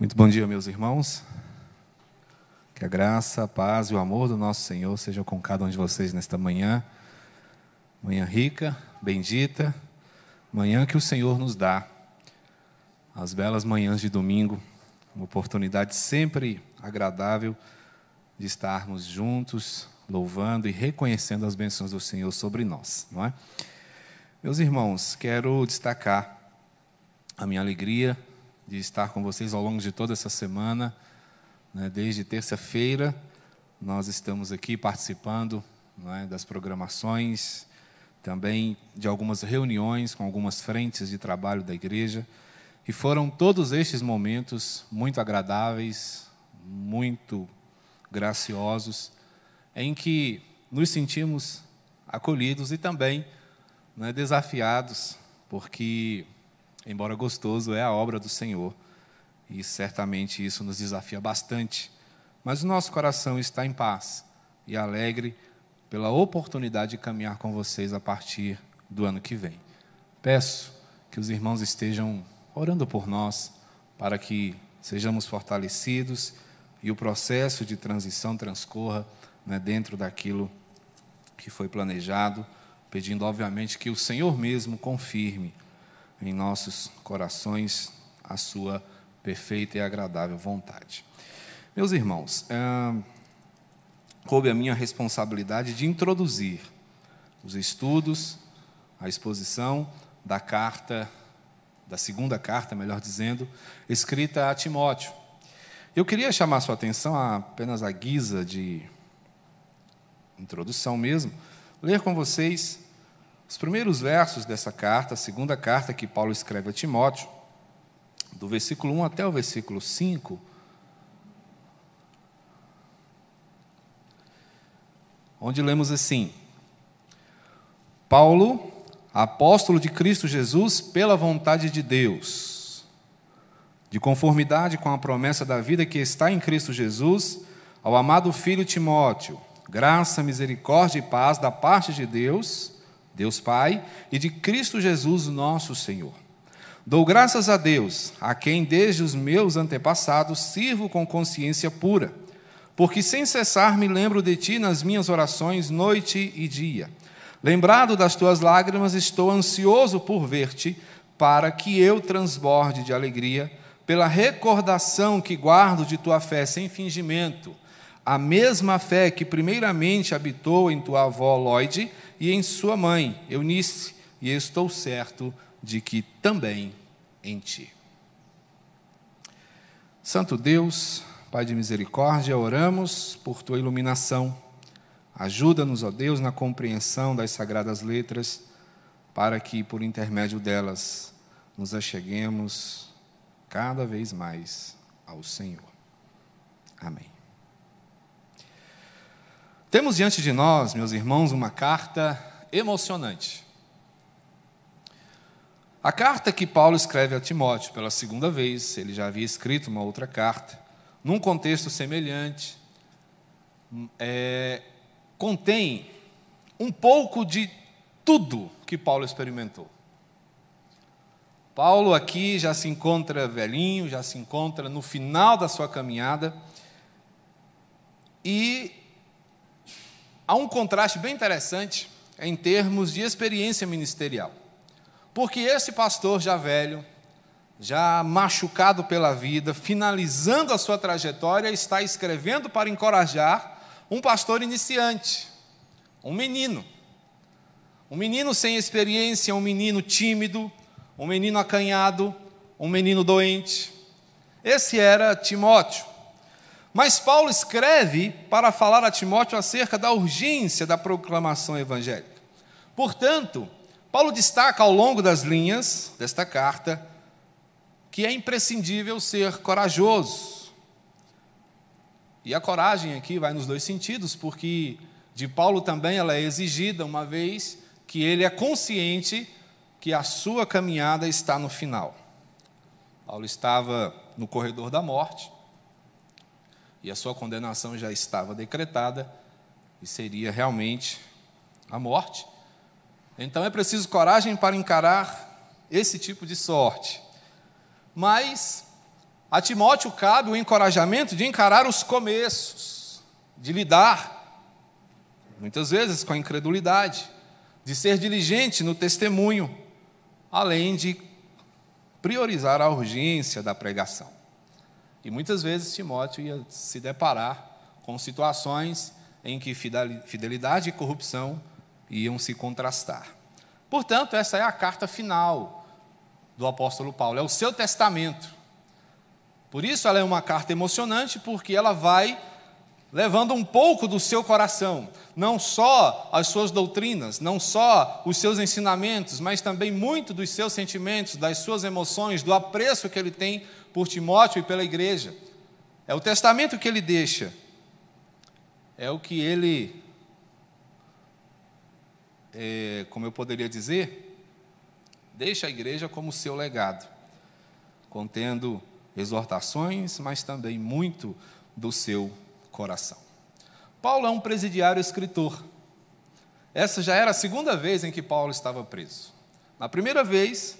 Muito bom dia, meus irmãos. Que a graça, a paz e o amor do nosso Senhor sejam com cada um de vocês nesta manhã. Manhã rica, bendita, manhã que o Senhor nos dá. As belas manhãs de domingo, uma oportunidade sempre agradável de estarmos juntos, louvando e reconhecendo as bênçãos do Senhor sobre nós, não é? Meus irmãos, quero destacar a minha alegria de estar com vocês ao longo de toda essa semana. Né? Desde terça-feira, nós estamos aqui participando é, das programações, também de algumas reuniões com algumas frentes de trabalho da igreja. E foram todos estes momentos muito agradáveis, muito graciosos, em que nos sentimos acolhidos e também né, desafiados, porque embora gostoso, é a obra do Senhor. E certamente isso nos desafia bastante. Mas o nosso coração está em paz e alegre pela oportunidade de caminhar com vocês a partir do ano que vem. Peço que os irmãos estejam orando por nós, para que sejamos fortalecidos e o processo de transição transcorra né, dentro daquilo que foi planejado, pedindo, obviamente, que o Senhor mesmo confirme em nossos corações a sua perfeita e agradável vontade. Meus irmãos, é, coube a minha responsabilidade de introduzir os estudos, a exposição da carta, da segunda carta, melhor dizendo, escrita a Timóteo. Eu queria chamar sua atenção apenas à guisa de introdução mesmo, ler com vocês os primeiros versos dessa carta, a segunda carta que Paulo escreve a Timóteo, do versículo 1 até o versículo 5, onde lemos assim: Paulo, apóstolo de Cristo Jesus, pela vontade de Deus, de conformidade com a promessa da vida que está em Cristo Jesus, ao amado filho Timóteo, graça, misericórdia e paz da parte de Deus Deus Pai e de Cristo Jesus, nosso Senhor. Dou graças a Deus, a quem desde os meus antepassados sirvo com consciência pura, porque sem cessar me lembro de ti nas minhas orações, noite e dia. Lembrado das tuas lágrimas, estou ansioso por ver-te, para que eu transborde de alegria, pela recordação que guardo de tua fé sem fingimento, a mesma fé que primeiramente habitou em tua avó Lloyd e em sua mãe, Eunice, e estou certo de que também em ti. Santo Deus, Pai de misericórdia, oramos por tua iluminação. Ajuda-nos, ó Deus, na compreensão das sagradas letras, para que, por intermédio delas, nos acheguemos cada vez mais ao Senhor. Amém. Temos diante de nós, meus irmãos, uma carta emocionante. A carta que Paulo escreve a Timóteo pela segunda vez, ele já havia escrito uma outra carta, num contexto semelhante, é, contém um pouco de tudo que Paulo experimentou. Paulo aqui já se encontra velhinho, já se encontra no final da sua caminhada, e há um contraste bem interessante em termos de experiência ministerial. Porque esse pastor já velho, já machucado pela vida, finalizando a sua trajetória, está escrevendo para encorajar um pastor iniciante, um menino. Um menino sem experiência, um menino tímido, um menino acanhado, um menino doente. Esse era Timóteo. Mas Paulo escreve para falar a Timóteo acerca da urgência da proclamação evangélica. Portanto, Paulo destaca ao longo das linhas desta carta que é imprescindível ser corajoso. E a coragem aqui vai nos dois sentidos, porque de Paulo também ela é exigida, uma vez que ele é consciente que a sua caminhada está no final. Paulo estava no corredor da morte, e a sua condenação já estava decretada e seria realmente a morte. Então é preciso coragem para encarar esse tipo de sorte. Mas a Timóteo cabe o encorajamento de encarar os começos, de lidar, muitas vezes, com a incredulidade, de ser diligente no testemunho, além de priorizar a urgência da pregação. E muitas vezes Timóteo ia se deparar com situações em que fidelidade e corrupção iam se contrastar. Portanto, essa é a carta final do apóstolo Paulo, é o seu testamento. Por isso ela é uma carta emocionante, porque ela vai levando um pouco do seu coração, não só as suas doutrinas, não só os seus ensinamentos, mas também muito dos seus sentimentos, das suas emoções, do apreço que ele tem por Timóteo e pela igreja. É o testamento que ele deixa, é o que ele, é, como eu poderia dizer, deixa a igreja como seu legado, contendo exortações, mas também muito do seu coração. Paulo é um presidiário escritor. Essa já era a segunda vez em que Paulo estava preso. Na primeira vez,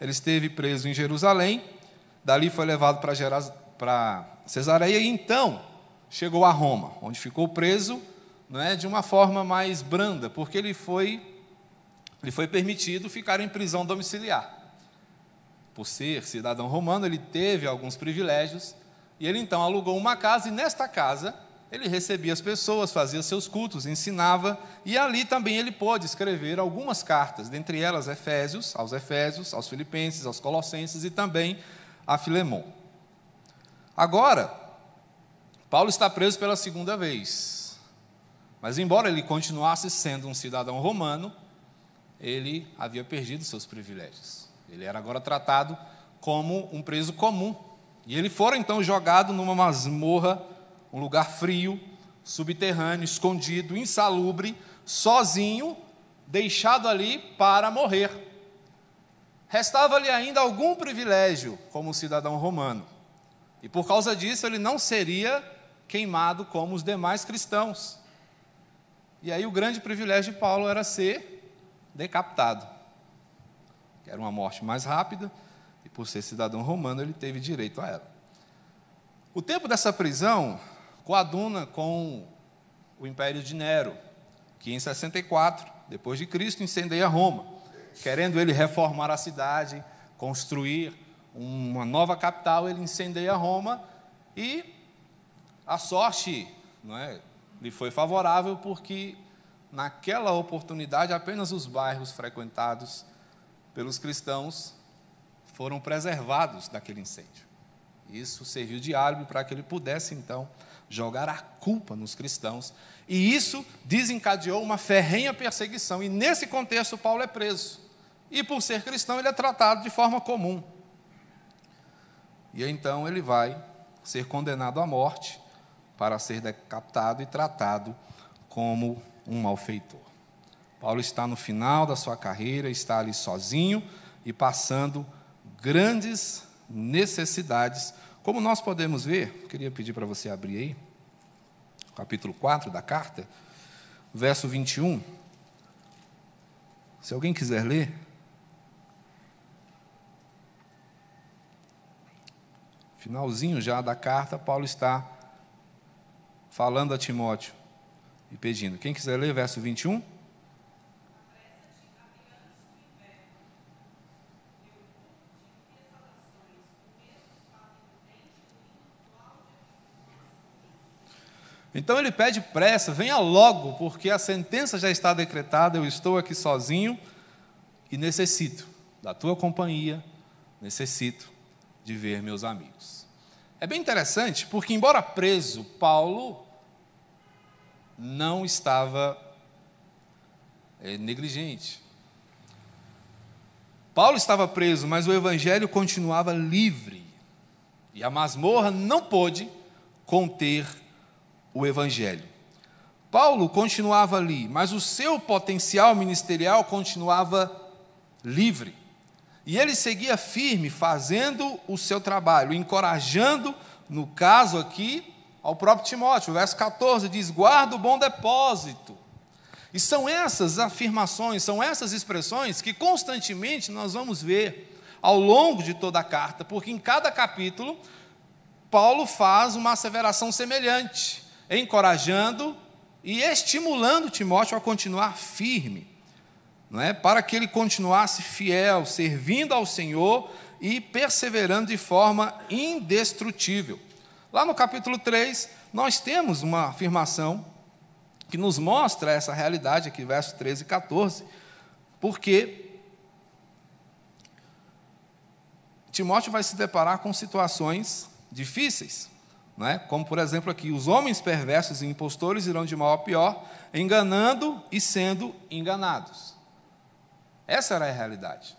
ele esteve preso em Jerusalém, dali foi levado para Cesareia e então chegou a Roma, onde ficou preso não é, de uma forma mais branda, porque ele foi, lhe foi permitido ficar em prisão domiciliar. Por ser cidadão romano, ele teve alguns privilégios e ele então alugou uma casa, e nesta casa ele recebia as pessoas, fazia seus cultos, ensinava, e ali também ele pôde escrever algumas cartas, dentre elas Efésios, aos Efésios, aos Filipenses, aos Colossenses e também a Filemon. Agora, Paulo está preso pela segunda vez. Mas, embora ele continuasse sendo um cidadão romano, ele havia perdido seus privilégios. Ele era agora tratado como um preso comum, e ele fora então jogado numa masmorra, um lugar frio, subterrâneo, escondido, insalubre, sozinho, deixado ali para morrer. Restava-lhe ainda algum privilégio como cidadão romano. E por causa disso ele não seria queimado como os demais cristãos. E aí o grande privilégio de Paulo era ser decapitado. Era uma morte mais rápida, e por ser cidadão romano, ele teve direito a ela. O tempo dessa prisão coaduna com o império de Nero, que em 64, depois de Cristo, incendeia Roma, querendo ele reformar a cidade, construir uma nova capital, ele incendeia Roma e a sorte não é, lhe foi favorável porque naquela oportunidade apenas os bairros frequentados pelos cristãos foram preservados daquele incêndio. Isso serviu de álibi para que ele pudesse, então, jogar a culpa nos cristãos. E isso desencadeou uma ferrenha perseguição. E nesse contexto, Paulo é preso. E por ser cristão, ele é tratado de forma comum. E então ele vai ser condenado à morte para ser decapitado e tratado como um malfeitor. Paulo está no final da sua carreira, está ali sozinho e passando grandes necessidades. Como nós podemos ver, queria pedir para você abrir aí, capítulo 4 da carta, verso 21. Se alguém quiser ler. Finalzinho já da carta, Paulo está falando a Timóteo e pedindo. Quem quiser ler, verso 21. Então ele pede pressa, venha logo, porque a sentença já está decretada, eu estou aqui sozinho e necessito da tua companhia, necessito de ver meus amigos. É bem interessante, porque, embora preso, Paulo não estava é, negligente. Paulo estava preso, mas o evangelho continuava livre. E a masmorra não pôde conter o Evangelho. Paulo continuava ali, mas o seu potencial ministerial continuava livre. E ele seguia firme, fazendo o seu trabalho, encorajando, no caso aqui, ao próprio Timóteo. O verso 14 diz: guarda o bom depósito. E são essas afirmações, são essas expressões que constantemente nós vamos ver ao longo de toda a carta, porque em cada capítulo Paulo faz uma asseveração semelhante, encorajando e estimulando Timóteo a continuar firme, não é? para que ele continuasse fiel, servindo ao Senhor e perseverando de forma indestrutível. Lá no capítulo 3, nós temos uma afirmação que nos mostra essa realidade, aqui, versos 13 e 14, porque Timóteo vai se deparar com situações difíceis, não é? como por exemplo aqui: os homens perversos e impostores irão de mal a pior, enganando e sendo enganados. Essa era a realidade.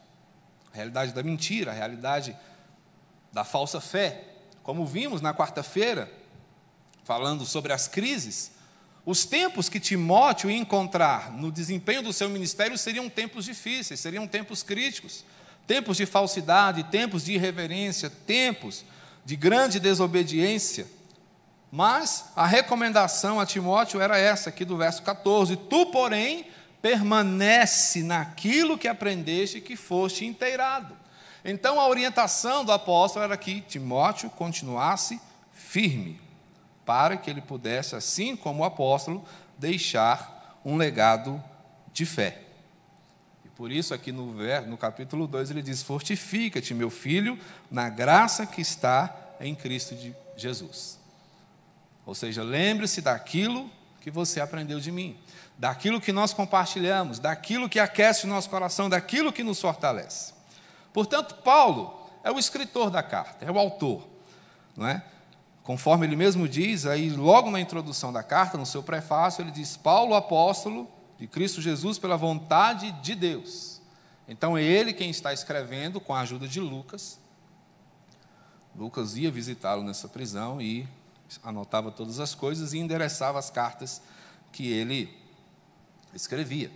A realidade da mentira, a realidade da falsa fé. Como vimos na quarta-feira, falando sobre as crises, os tempos que Timóteo ia encontrar no desempenho do seu ministério seriam tempos difíceis, seriam tempos críticos, tempos de falsidade, tempos de irreverência, tempos de grande desobediência. Mas a recomendação a Timóteo era essa, aqui do verso 14: Tu, porém, permanece naquilo que aprendeste e que foste inteirado. Então a orientação do apóstolo era que Timóteo continuasse firme para que ele pudesse, assim como o apóstolo, deixar um legado de fé. Por isso, aqui no, no capítulo 2, ele diz: Fortifica-te, meu filho, na graça que está em Cristo Jesus. Ou seja, lembre-se daquilo que você aprendeu de mim, daquilo que nós compartilhamos, daquilo que aquece o nosso coração, daquilo que nos fortalece. Portanto, Paulo é o escritor da carta, é o autor, não é? Conforme ele mesmo diz, aí logo na introdução da carta, no seu prefácio, ele diz: Paulo, apóstolo de Cristo Jesus, pela vontade de Deus. Então é ele quem está escrevendo com a ajuda de Lucas. Lucas ia visitá-lo nessa prisão e anotava todas as coisas e endereçava as cartas que ele escrevia.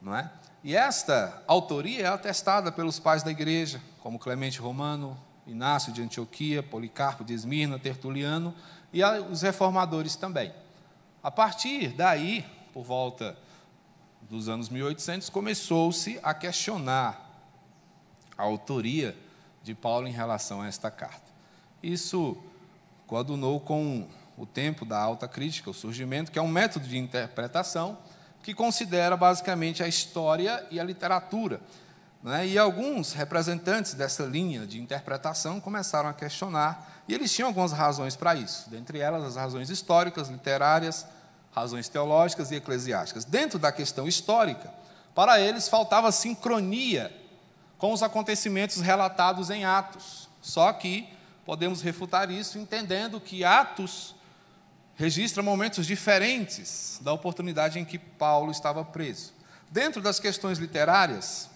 Não é? E esta autoria é atestada pelos pais da igreja, como Clemente Romano, Inácio de Antioquia, Policarpo de Esmirna, Tertuliano e os reformadores também. A partir daí, por volta dos anos 1800, começou-se a questionar a autoria de Paulo em relação a esta carta. Isso coadunou com o tempo da alta crítica, o surgimento, que é um método de interpretação que considera basicamente a história e a literatura né? E alguns representantes dessa linha de interpretação começaram a questionar, e eles tinham algumas razões para isso, dentre elas as razões históricas, literárias, razões teológicas e eclesiásticas. Dentro da questão histórica, para eles faltava sincronia com os acontecimentos relatados em Atos. Só que podemos refutar isso entendendo que Atos registra momentos diferentes da oportunidade em que Paulo estava preso. Dentro das questões literárias,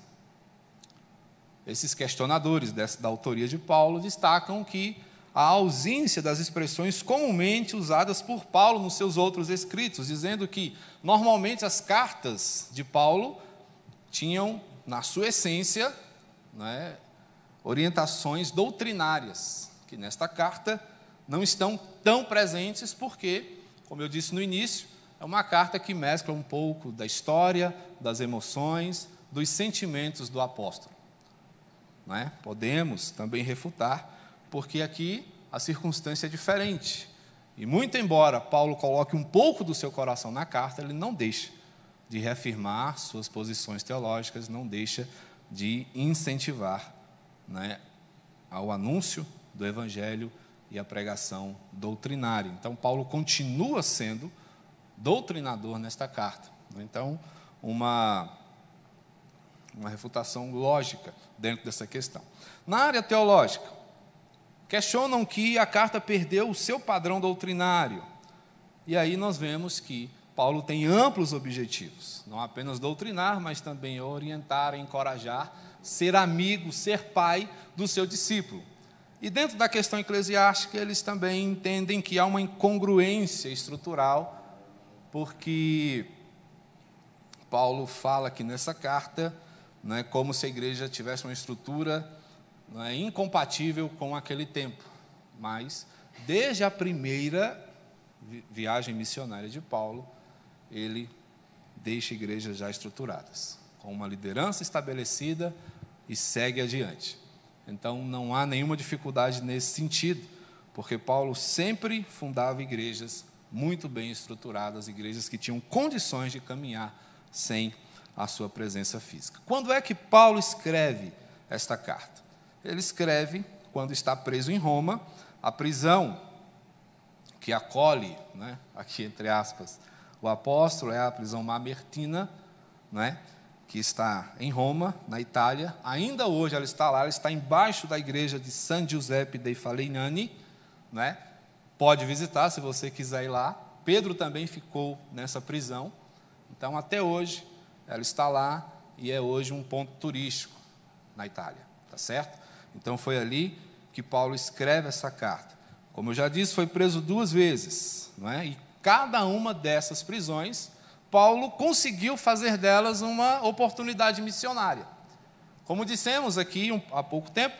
esses questionadores dessa, da autoria de Paulo destacam que a ausência das expressões comumente usadas por Paulo nos seus outros escritos, dizendo que normalmente as cartas de Paulo tinham, na sua essência, né, orientações doutrinárias, que nesta carta não estão tão presentes, porque, como eu disse no início, é uma carta que mescla um pouco da história, das emoções, dos sentimentos do apóstolo. É? Podemos também refutar, porque aqui a circunstância é diferente. E muito embora Paulo coloque um pouco do seu coração na carta, ele não deixa de reafirmar suas posições teológicas, não deixa de incentivar né, ao anúncio do Evangelho e a pregação doutrinária. Então, Paulo continua sendo doutrinador nesta carta. Então, uma uma refutação lógica dentro dessa questão. Na área teológica, questionam que a carta perdeu o seu padrão doutrinário. E aí nós vemos que Paulo tem amplos objetivos, não apenas doutrinar, mas também orientar, encorajar, ser amigo, ser pai do seu discípulo. E dentro da questão eclesiástica, eles também entendem que há uma incongruência estrutural, porque Paulo fala que nessa carta não é como se a igreja tivesse uma estrutura não é, incompatível com aquele tempo. Mas, desde a primeira viagem missionária de Paulo, ele deixa igrejas já estruturadas, com uma liderança estabelecida e segue adiante. Então, não há nenhuma dificuldade nesse sentido, porque Paulo sempre fundava igrejas muito bem estruturadas, igrejas que tinham condições de caminhar sem a sua presença física. Quando é que Paulo escreve esta carta? Ele escreve quando está preso em Roma, a prisão que acolhe, né, aqui entre aspas, o apóstolo é a prisão mamertina, né, que está em Roma, na Itália. Ainda hoje ela está lá, ela está embaixo da igreja de San Giuseppe dei Falegnani, né? Pode visitar se você quiser ir lá. Pedro também ficou nessa prisão. Então, até hoje, ela está lá e é hoje um ponto turístico na Itália, tá certo? Então, foi ali que Paulo escreve essa carta. Como eu já disse, foi preso duas vezes, não é? E cada uma dessas prisões Paulo conseguiu fazer delas uma oportunidade missionária. Como dissemos aqui um, há pouco tempo,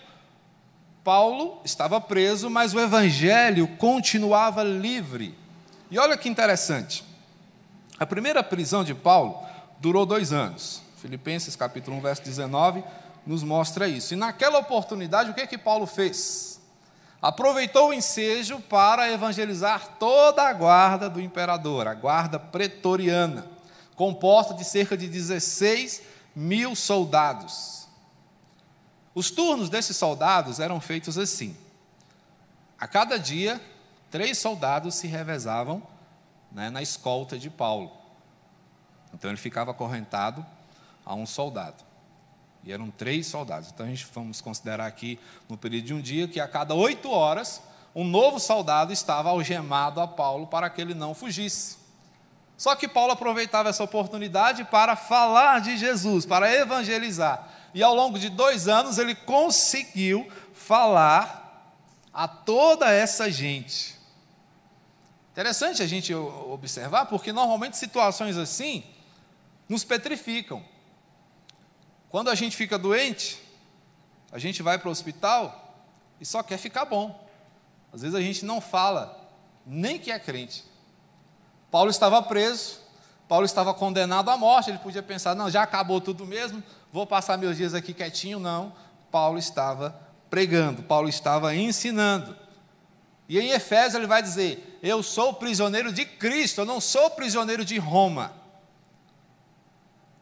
Paulo estava preso, mas o evangelho continuava livre. E olha que interessante. A primeira prisão de Paulo durou dois anos. Filipenses capítulo 1, verso 19, nos mostra isso. E naquela oportunidade, o que, que Paulo fez? Aproveitou o ensejo para evangelizar toda a guarda do imperador, a guarda pretoriana, composta de cerca de 16 mil soldados. Os turnos desses soldados eram feitos assim: a cada dia, três soldados se revezavam né, na escolta de Paulo. Então ele ficava acorrentado a um soldado. E eram três soldados. Então a gente vamos considerar aqui, no período de um dia, que a cada oito horas, um novo soldado estava algemado a Paulo para que ele não fugisse. Só que Paulo aproveitava essa oportunidade para falar de Jesus, para evangelizar. E ao longo de dois anos ele conseguiu falar a toda essa gente. Interessante a gente observar, porque normalmente situações assim nos petrificam. Quando a gente fica doente, a gente vai para o hospital e só quer ficar bom. Às vezes a gente não fala nem que é crente. Paulo estava preso, Paulo estava condenado à morte, ele podia pensar, não, já acabou tudo mesmo, vou passar meus dias aqui quietinho. Não, Paulo estava pregando, Paulo estava ensinando. E em Efésios ele vai dizer: Eu sou prisioneiro de Cristo, eu não sou prisioneiro de Roma.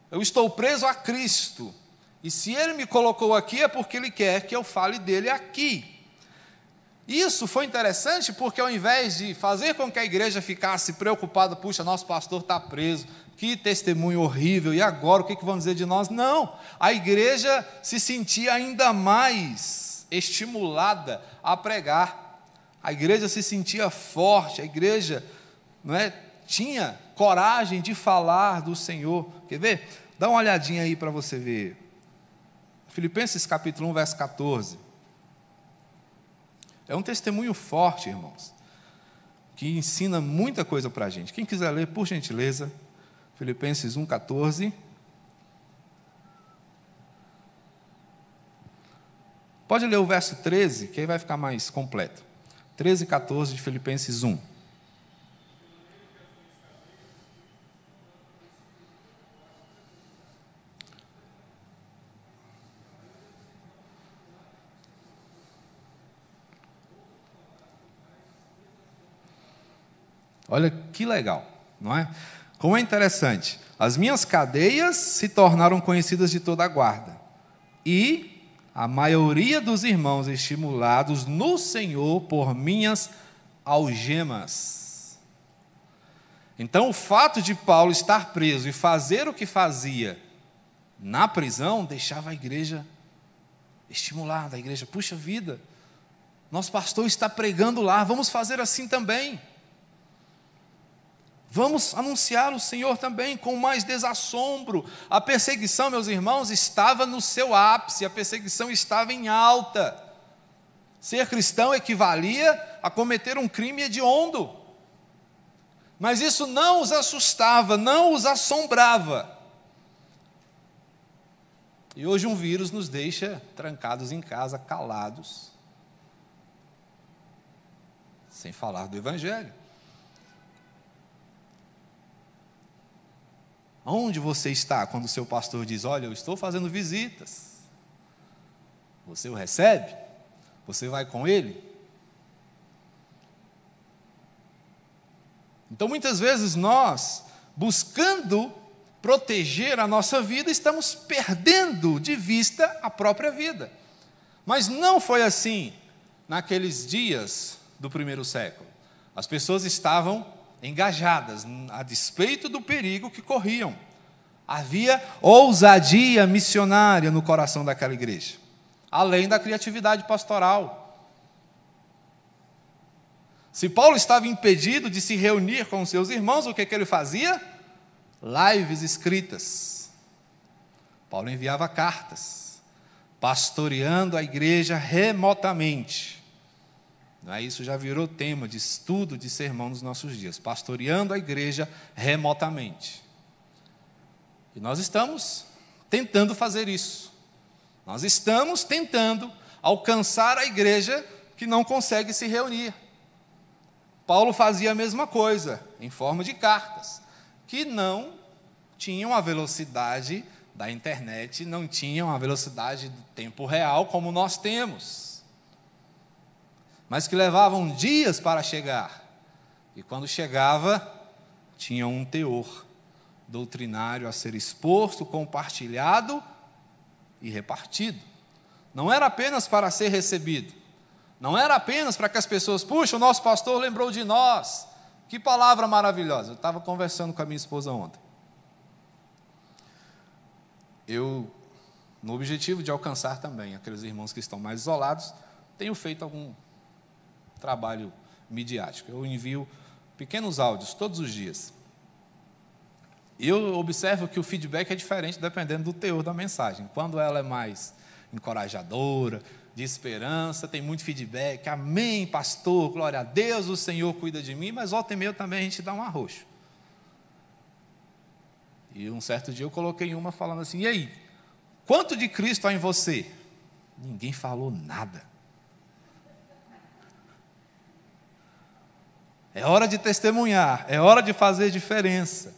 Eu estou preso a Cristo. E se ele me colocou aqui é porque ele quer que eu fale dele aqui. Isso foi interessante porque, ao invés de fazer com que a igreja ficasse preocupada, puxa, nosso pastor está preso, que testemunho horrível, e agora o que, que vão dizer de nós? Não, a igreja se sentia ainda mais estimulada a pregar, a igreja se sentia forte, a igreja não é, tinha coragem de falar do Senhor. Quer ver? Dá uma olhadinha aí para você ver. Filipenses capítulo 1, verso 14. É um testemunho forte, irmãos, que ensina muita coisa para a gente. Quem quiser ler, por gentileza, Filipenses 1, 14. Pode ler o verso 13, que aí vai ficar mais completo. 13 e 14 de Filipenses 1. Olha que legal, não é? Como é interessante. As minhas cadeias se tornaram conhecidas de toda a guarda. E a maioria dos irmãos estimulados no Senhor por minhas algemas. Então, o fato de Paulo estar preso e fazer o que fazia na prisão deixava a igreja estimulada. A igreja, puxa vida, nosso pastor está pregando lá, vamos fazer assim também. Vamos anunciar o Senhor também com mais desassombro. A perseguição, meus irmãos, estava no seu ápice, a perseguição estava em alta. Ser cristão equivalia a cometer um crime hediondo. Mas isso não os assustava, não os assombrava. E hoje um vírus nos deixa trancados em casa, calados, sem falar do Evangelho. Onde você está quando o seu pastor diz: Olha, eu estou fazendo visitas? Você o recebe? Você vai com ele? Então, muitas vezes nós, buscando proteger a nossa vida, estamos perdendo de vista a própria vida. Mas não foi assim naqueles dias do primeiro século. As pessoas estavam engajadas, a despeito do perigo que corriam. Havia ousadia missionária no coração daquela igreja, além da criatividade pastoral. Se Paulo estava impedido de se reunir com seus irmãos, o que, que ele fazia? Lives escritas. Paulo enviava cartas, pastoreando a igreja remotamente. Isso já virou tema de estudo de sermão nos nossos dias, pastoreando a igreja remotamente. E nós estamos tentando fazer isso. Nós estamos tentando alcançar a igreja que não consegue se reunir. Paulo fazia a mesma coisa, em forma de cartas, que não tinham a velocidade da internet, não tinham a velocidade do tempo real como nós temos, mas que levavam dias para chegar. E quando chegava, tinha um teor doutrinário a ser exposto, compartilhado e repartido. Não era apenas para ser recebido, não era apenas para que as pessoas, puxa, o nosso pastor lembrou de nós. Que palavra maravilhosa. Eu estava conversando com a minha esposa ontem. Eu, no objetivo de alcançar também aqueles irmãos que estão mais isolados, tenho feito algum trabalho midiático. Eu envio pequenos áudios todos os dias. E eu observo que o feedback é diferente dependendo do teor da mensagem. Quando ela é mais encorajadora, de esperança, tem muito feedback. Amém, pastor, glória a Deus, o Senhor cuida de mim, mas volta e meia também a gente dá um arroxo. E um certo dia eu coloquei uma falando assim: e aí, quanto de Cristo há em você? Ninguém falou nada. É hora de testemunhar, é hora de fazer diferença.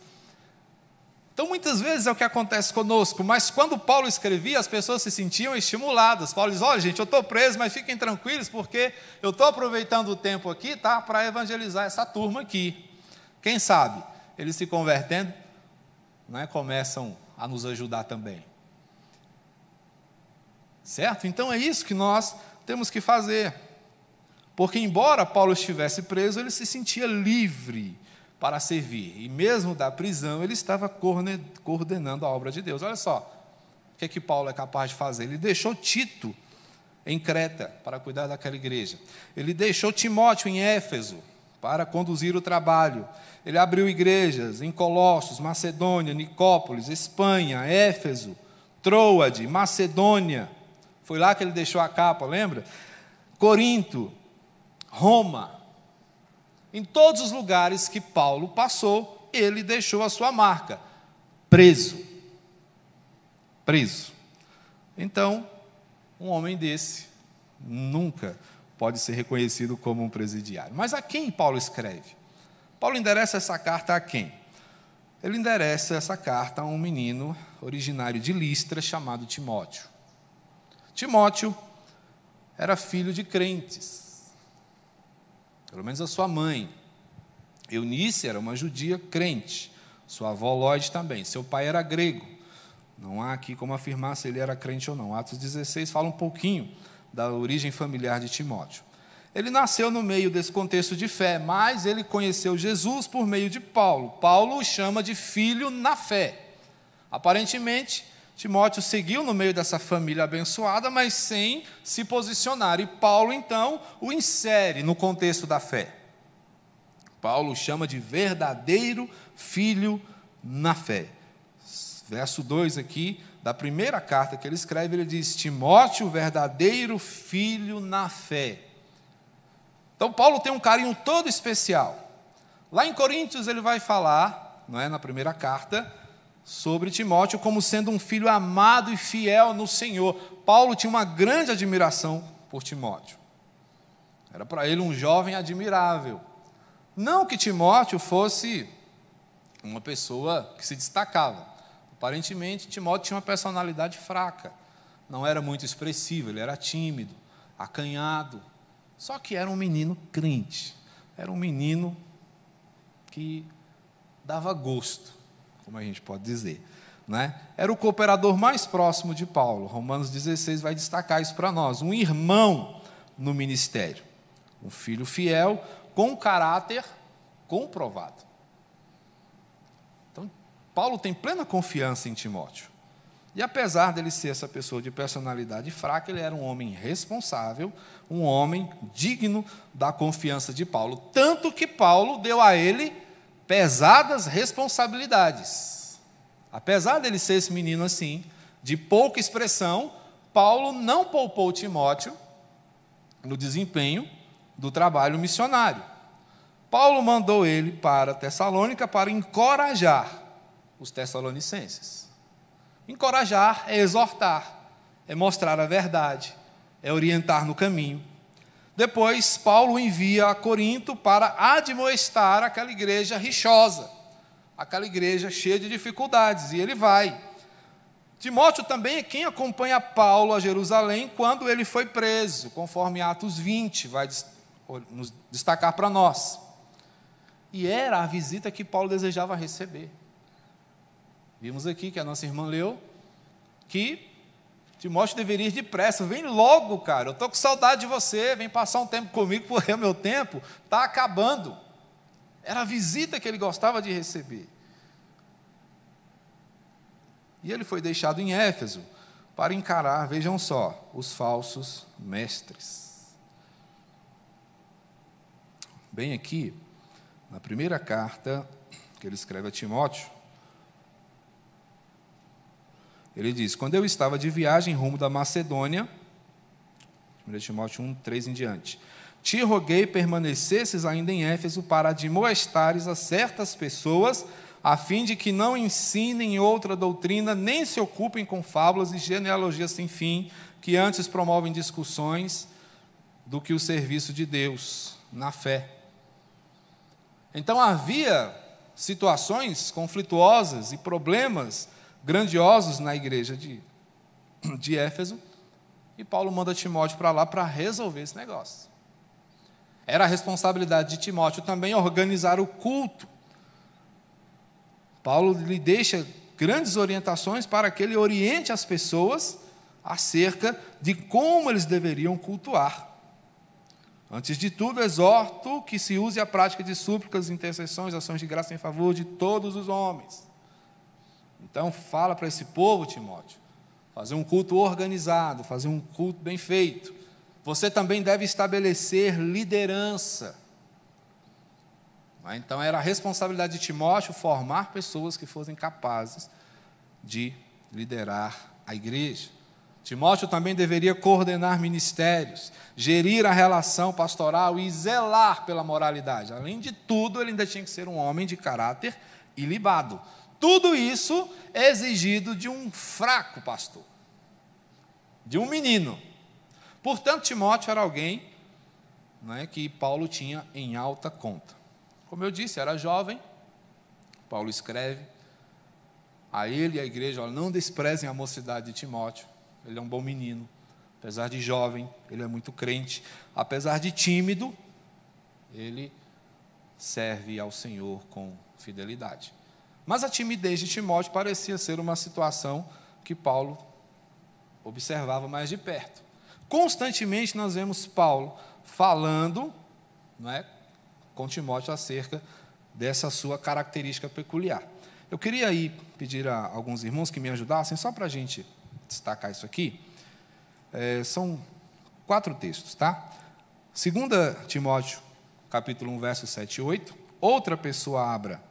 Então, muitas vezes é o que acontece conosco, mas quando Paulo escrevia, as pessoas se sentiam estimuladas. Paulo diz: olha, gente, eu estou preso, mas fiquem tranquilos, porque eu estou aproveitando o tempo aqui tá, para evangelizar essa turma aqui. Quem sabe, eles se convertendo, né, começam a nos ajudar também. Certo? Então é isso que nós temos que fazer. Porque, embora Paulo estivesse preso, ele se sentia livre para servir. E mesmo da prisão, ele estava coordenando a obra de Deus. Olha só, o que é que Paulo é capaz de fazer? Ele deixou Tito em Creta para cuidar daquela igreja. Ele deixou Timóteo em Éfeso para conduzir o trabalho. Ele abriu igrejas em Colossos, Macedônia, Nicópolis, Espanha, Éfeso, Troade, Macedônia. Foi lá que ele deixou a capa, lembra? Corinto, Roma. Em todos os lugares que Paulo passou, ele deixou a sua marca. Preso. Preso. Então, um homem desse nunca pode ser reconhecido como um presidiário. Mas a quem Paulo escreve? Paulo endereça essa carta a quem? Ele endereça essa carta a um menino originário de Listra chamado Timóteo. Timóteo era filho de crentes pelo menos a sua mãe. Eunice era uma judia crente, sua avó Lloyd também, seu pai era grego. Não há aqui como afirmar se ele era crente ou não. Atos 16 fala um pouquinho da origem familiar de Timóteo. Ele nasceu no meio desse contexto de fé, mas ele conheceu Jesus por meio de Paulo. Paulo o chama de filho na fé. Aparentemente, Timóteo seguiu no meio dessa família abençoada, mas sem se posicionar. E Paulo, então, o insere no contexto da fé. Paulo chama de verdadeiro filho na fé. Verso 2 aqui, da primeira carta que ele escreve, ele diz: Timóteo, verdadeiro filho na fé. Então, Paulo tem um carinho todo especial. Lá em Coríntios, ele vai falar, não é, na primeira carta, sobre Timóteo como sendo um filho amado e fiel no Senhor. Paulo tinha uma grande admiração por Timóteo. Era para ele um jovem admirável. Não que Timóteo fosse uma pessoa que se destacava. Aparentemente, Timóteo tinha uma personalidade fraca. Não era muito expressivo, ele era tímido, acanhado. Só que era um menino crente. Era um menino que dava gosto, como a gente pode dizer. Né? Era o cooperador mais próximo de Paulo. Romanos 16 vai destacar isso para nós. Um irmão no ministério. Um filho fiel, com caráter comprovado. Então, Paulo tem plena confiança em Timóteo. E apesar dele ser essa pessoa de personalidade fraca, ele era um homem responsável, um homem digno da confiança de Paulo. Tanto que Paulo deu a ele pesadas responsabilidades. Apesar dele ser esse menino assim, de pouca expressão, Paulo não poupou Timóteo no desempenho do trabalho missionário. Paulo mandou ele para Tessalônica para encorajar os tessalonicenses. Encorajar é exortar, é mostrar a verdade, é orientar no caminho. Depois, Paulo envia a Corinto para admoestar aquela igreja rixosa, aquela igreja cheia de dificuldades, e ele vai. Timóteo também é quem acompanha Paulo a Jerusalém quando ele foi preso, conforme Atos 20 vai nos destacar para nós. E era a visita que Paulo desejava receber. Vimos aqui que a nossa irmã leu que Timóteo deveria ir depressa. Vem logo, cara. Eu estou com saudade de você. Vem passar um tempo comigo, porque o meu tempo está acabando. Era a visita que ele gostava de receber. E ele foi deixado em Éfeso para encarar, vejam só, os falsos mestres. Bem aqui, na primeira carta que ele escreve a Timóteo, ele diz: Quando eu estava de viagem rumo da Macedônia, 1 Timóteo 1, 3 em diante, te roguei permanecesses ainda em Éfeso para admoestares a certas pessoas, a fim de que não ensinem outra doutrina, nem se ocupem com fábulas e genealogias sem fim, que antes promovem discussões do que o serviço de Deus na fé. Então havia situações conflituosas e problemas grandiosos na igreja de, de Éfeso, e Paulo manda Timóteo para lá para resolver esse negócio. Era a responsabilidade de Timóteo também organizar o culto. Paulo lhe deixa grandes orientações para que ele oriente as pessoas acerca de como eles deveriam cultuar. Antes de tudo, exorto que se use a prática de súplicas, intercessões, ações de graça em favor de todos os homens então, fala para esse povo, Timóteo, fazer um culto organizado, fazer um culto bem feito. Você também deve estabelecer liderança. Então, era a responsabilidade de Timóteo formar pessoas que fossem capazes de liderar a igreja. Timóteo também deveria coordenar ministérios, gerir a relação pastoral e zelar pela moralidade. Além de tudo, ele ainda tinha que ser um homem de caráter ilibado. Tudo isso é exigido de um fraco pastor, de um menino. Portanto, Timóteo era alguém né, que Paulo tinha em alta conta. Como eu disse, era jovem. Paulo escreve a ele e à igreja: olha, não desprezem a mocidade de Timóteo. Ele é um bom menino. Apesar de jovem, ele é muito crente. Apesar de tímido, ele serve ao Senhor com fidelidade. Mas a timidez de Timóteo parecia ser uma situação que Paulo observava mais de perto. Constantemente nós vemos Paulo falando não é, com Timóteo acerca dessa sua característica peculiar. Eu queria aí pedir a alguns irmãos que me ajudassem, só para a gente destacar isso aqui. É, são quatro textos, tá? 2 Timóteo, capítulo 1, versos 7 e 8. Outra pessoa abra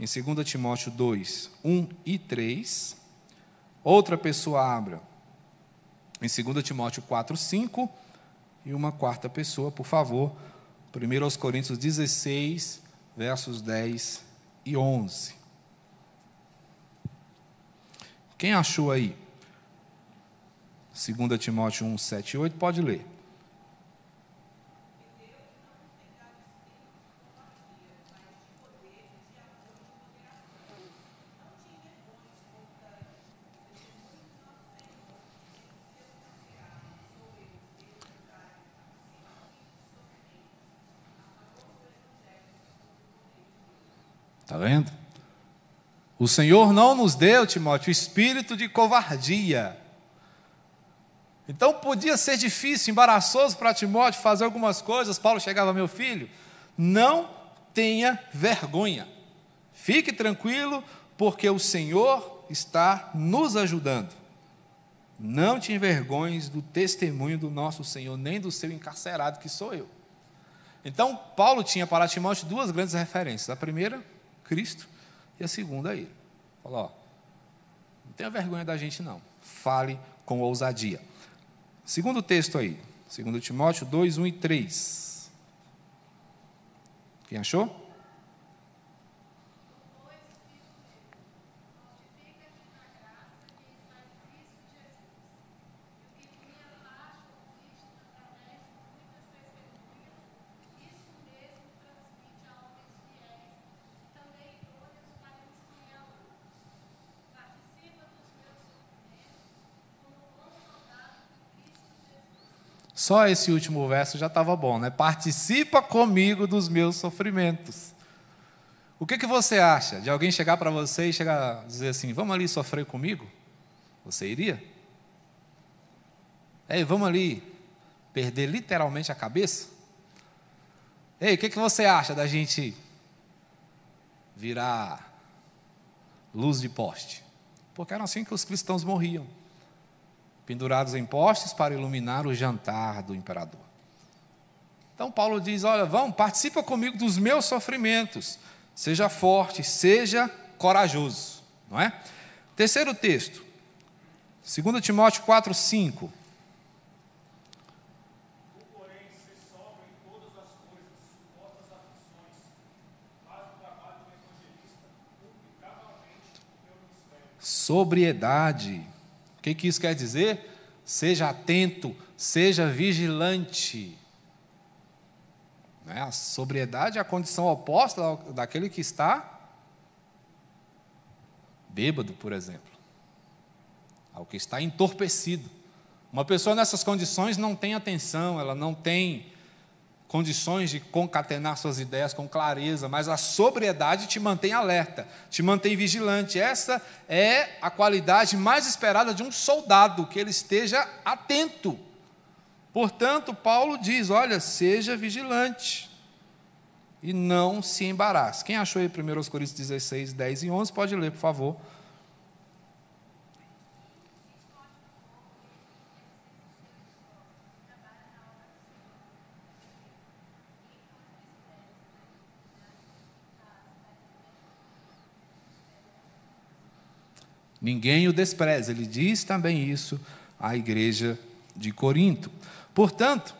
em 2 Timóteo 2, 1 e 3. Outra pessoa abra em 2 Timóteo 4, 5. E uma quarta pessoa, por favor, 1 aos Coríntios 16, versos 10 e 11. Quem achou aí? 2 Timóteo 1, 7 e 8, pode ler. Está vendo? O Senhor não nos deu, Timóteo, espírito de covardia. Então podia ser difícil, embaraçoso para Timóteo fazer algumas coisas. Paulo chegava, meu filho, não tenha vergonha. Fique tranquilo, porque o Senhor está nos ajudando. Não te envergonhes do testemunho do nosso Senhor, nem do seu encarcerado, que sou eu. Então, Paulo tinha para Timóteo duas grandes referências. A primeira, Cristo, e a segunda, ele. Falou, ó, não tenha vergonha da gente não, fale com ousadia. Segundo texto aí, segundo Timóteo 2, 1 e 3. Quem achou? Só esse último verso já estava bom, né? Participa comigo dos meus sofrimentos. O que, que você acha de alguém chegar para você e chegar dizer assim: vamos ali sofrer comigo? Você iria? Ei, vamos ali perder literalmente a cabeça? Ei, o que, que você acha da gente virar luz de poste? Porque era assim que os cristãos morriam pendurados em postes para iluminar o jantar do imperador. Então Paulo diz: Olha, vão, participa comigo dos meus sofrimentos, seja forte, seja corajoso, não é? Terceiro texto, 2 Timóteo 4, 5. Sobriedade o que, que isso quer dizer? Seja atento, seja vigilante. Né? A sobriedade é a condição oposta daquele que está bêbado, por exemplo, ao que está entorpecido. Uma pessoa nessas condições não tem atenção, ela não tem condições de concatenar suas ideias com clareza, mas a sobriedade te mantém alerta, te mantém vigilante. Essa é a qualidade mais esperada de um soldado, que ele esteja atento. Portanto, Paulo diz: olha, seja vigilante e não se embarace. Quem achou aí 1 Coríntios 16, 10 e 11, pode ler, por favor. Ninguém o despreza. Ele diz também isso à igreja de Corinto. Portanto,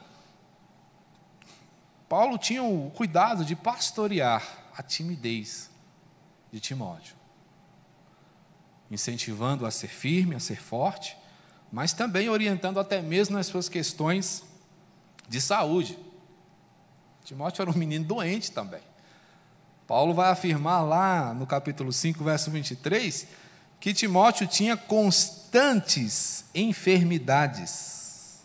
Paulo tinha o cuidado de pastorear a timidez de Timóteo, incentivando a ser firme, a ser forte, mas também orientando até mesmo nas suas questões de saúde. Timóteo era um menino doente também. Paulo vai afirmar lá no capítulo 5, verso 23, que Timóteo tinha constantes enfermidades.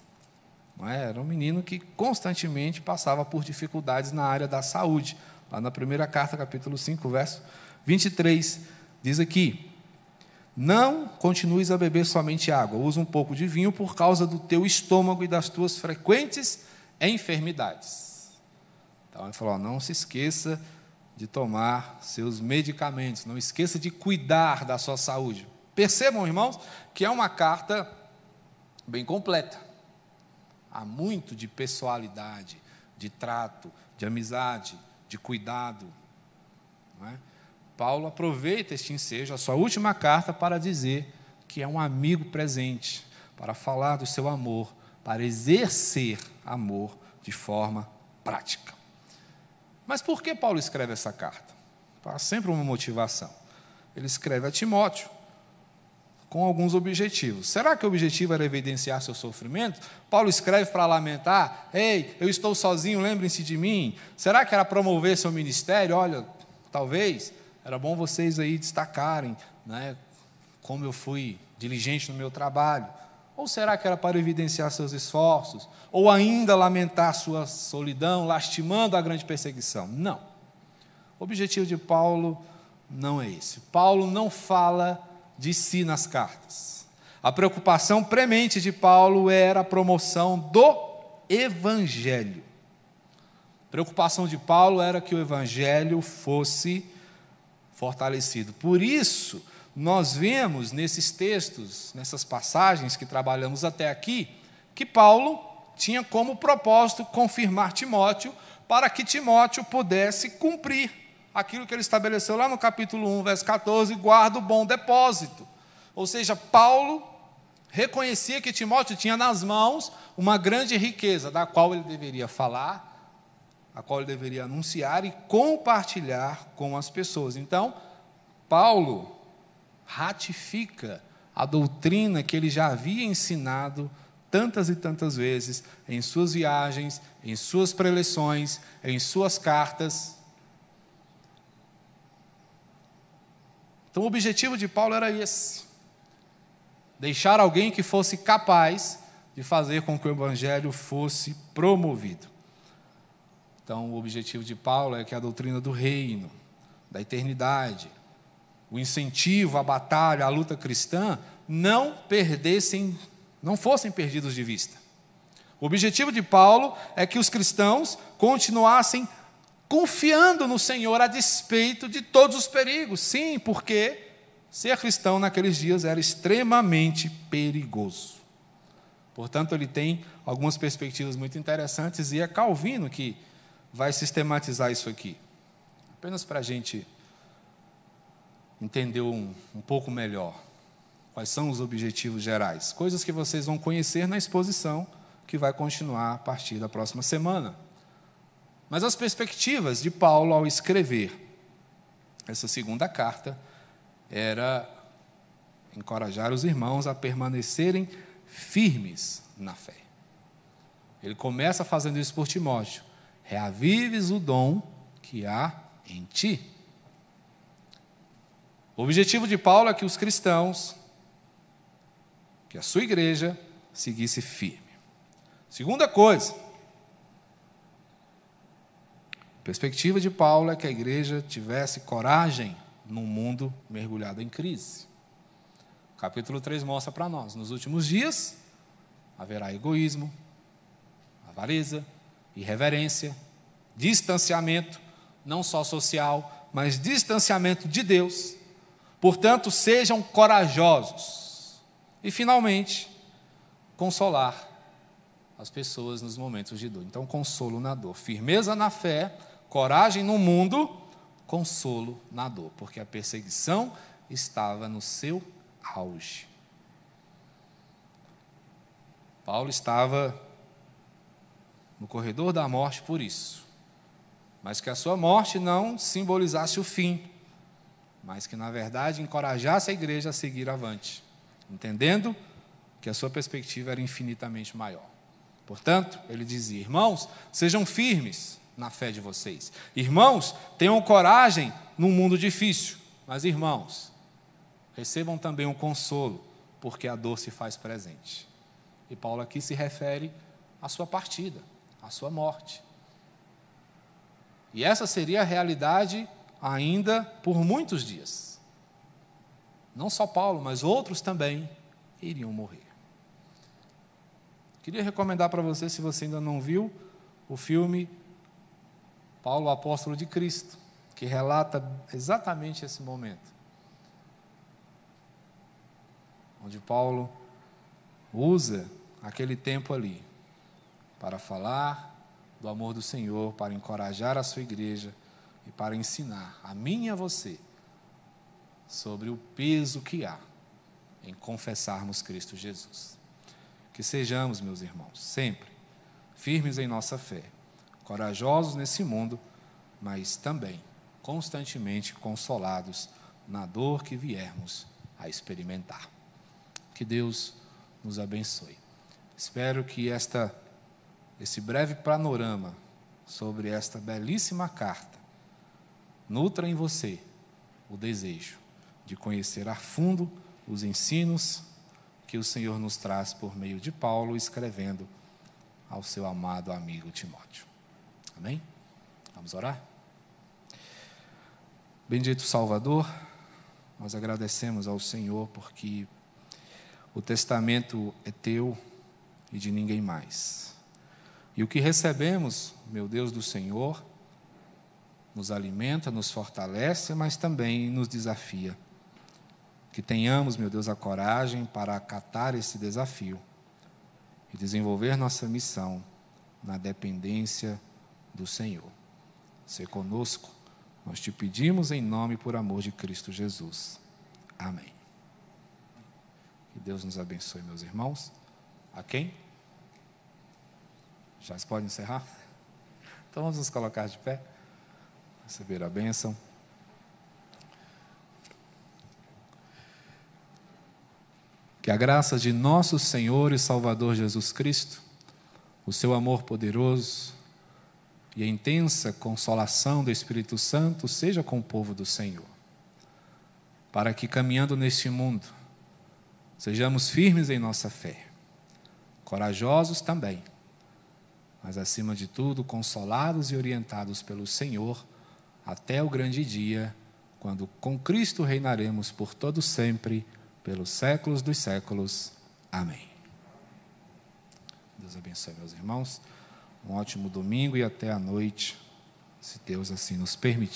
É? Era um menino que constantemente passava por dificuldades na área da saúde. Lá na primeira carta, capítulo 5, verso 23, diz aqui: Não continues a beber somente água, usa um pouco de vinho por causa do teu estômago e das tuas frequentes enfermidades. Então ele falou: não se esqueça de tomar seus medicamentos, não esqueça de cuidar da sua saúde. Percebam, irmãos, que é uma carta bem completa. Há muito de pessoalidade, de trato, de amizade, de cuidado. É? Paulo aproveita este ensejo, a sua última carta, para dizer que é um amigo presente, para falar do seu amor, para exercer amor de forma prática. Mas por que Paulo escreve essa carta? Há sempre uma motivação. Ele escreve a Timóteo com alguns objetivos. Será que o objetivo era evidenciar seu sofrimento? Paulo escreve para lamentar: Ei, eu estou sozinho, lembrem-se de mim. Será que era promover seu ministério? Olha, talvez era bom vocês aí destacarem, né, como eu fui diligente no meu trabalho. Ou será que era para evidenciar seus esforços? Ou ainda lamentar sua solidão, lastimando a grande perseguição? Não. O objetivo de Paulo não é esse. Paulo não fala de si nas cartas. A preocupação premente de Paulo era a promoção do evangelho. A preocupação de Paulo era que o evangelho fosse fortalecido. Por isso, nós vemos nesses textos, nessas passagens que trabalhamos até aqui, que Paulo tinha como propósito confirmar Timóteo para que Timóteo pudesse cumprir aquilo que ele estabeleceu lá no capítulo 1, verso 14, guarda o bom depósito. Ou seja, Paulo reconhecia que Timóteo tinha nas mãos uma grande riqueza, da qual ele deveria falar, a qual ele deveria anunciar e compartilhar com as pessoas. Então, Paulo ratifica a doutrina que ele já havia ensinado tantas e tantas vezes em suas viagens, em suas preleções, em suas cartas. Então, o objetivo de Paulo era esse: deixar alguém que fosse capaz de fazer com que o evangelho fosse promovido. Então, o objetivo de Paulo é que a doutrina do reino, da eternidade, o incentivo à batalha, à luta cristã, não perdessem não fossem perdidos de vista. O objetivo de Paulo é que os cristãos continuassem confiando no Senhor a despeito de todos os perigos. Sim, porque ser cristão naqueles dias era extremamente perigoso. Portanto, ele tem algumas perspectivas muito interessantes e é Calvino que vai sistematizar isso aqui. Apenas para a gente entender um, um pouco melhor. Quais são os objetivos gerais? Coisas que vocês vão conhecer na exposição que vai continuar a partir da próxima semana. Mas as perspectivas de Paulo ao escrever essa segunda carta era encorajar os irmãos a permanecerem firmes na fé. Ele começa fazendo isso por Timóteo: reavives o dom que há em ti. O objetivo de Paulo é que os cristãos que a sua igreja seguisse firme. Segunda coisa, a perspectiva de Paulo é que a igreja tivesse coragem num mundo mergulhado em crise. O capítulo 3 mostra para nós: nos últimos dias haverá egoísmo, avareza, irreverência, distanciamento, não só social, mas distanciamento de Deus. Portanto, sejam corajosos e, finalmente, consolar as pessoas nos momentos de dor. Então, consolo na dor. Firmeza na fé, coragem no mundo, consolo na dor, porque a perseguição estava no seu auge. Paulo estava no corredor da morte por isso, mas que a sua morte não simbolizasse o fim, mas que, na verdade, encorajasse a igreja a seguir avante entendendo que a sua perspectiva era infinitamente maior. Portanto, ele dizia: irmãos, sejam firmes na fé de vocês. Irmãos, tenham coragem num mundo difícil. Mas, irmãos, recebam também um consolo, porque a dor se faz presente. E Paulo aqui se refere à sua partida, à sua morte. E essa seria a realidade ainda por muitos dias. Não só Paulo, mas outros também iriam morrer. Queria recomendar para você, se você ainda não viu, o filme Paulo, Apóstolo de Cristo, que relata exatamente esse momento. Onde Paulo usa aquele tempo ali para falar do amor do Senhor, para encorajar a sua igreja e para ensinar a mim e a você sobre o peso que há em confessarmos Cristo Jesus. Que sejamos, meus irmãos, sempre firmes em nossa fé, corajosos nesse mundo, mas também constantemente consolados na dor que viermos a experimentar. Que Deus nos abençoe. Espero que esta esse breve panorama sobre esta belíssima carta nutra em você o desejo de conhecer a fundo os ensinos que o Senhor nos traz por meio de Paulo, escrevendo ao seu amado amigo Timóteo. Amém? Vamos orar? Bendito Salvador, nós agradecemos ao Senhor porque o testamento é teu e de ninguém mais. E o que recebemos, meu Deus do Senhor, nos alimenta, nos fortalece, mas também nos desafia. Que tenhamos, meu Deus, a coragem para acatar esse desafio e desenvolver nossa missão na dependência do Senhor. Ser conosco nós te pedimos em nome e por amor de Cristo Jesus. Amém. Que Deus nos abençoe, meus irmãos. A quem? Já se pode encerrar? Então vamos nos colocar de pé, receber a bênção. Que a graça de nosso Senhor e Salvador Jesus Cristo, o seu amor poderoso, e a intensa consolação do Espírito Santo seja com o povo do Senhor, para que caminhando neste mundo, sejamos firmes em nossa fé, corajosos também, mas acima de tudo consolados e orientados pelo Senhor até o grande dia, quando com Cristo reinaremos por todo sempre, pelos séculos dos séculos. Amém. Deus abençoe meus irmãos. Um ótimo domingo e até a noite, se Deus assim nos permitir.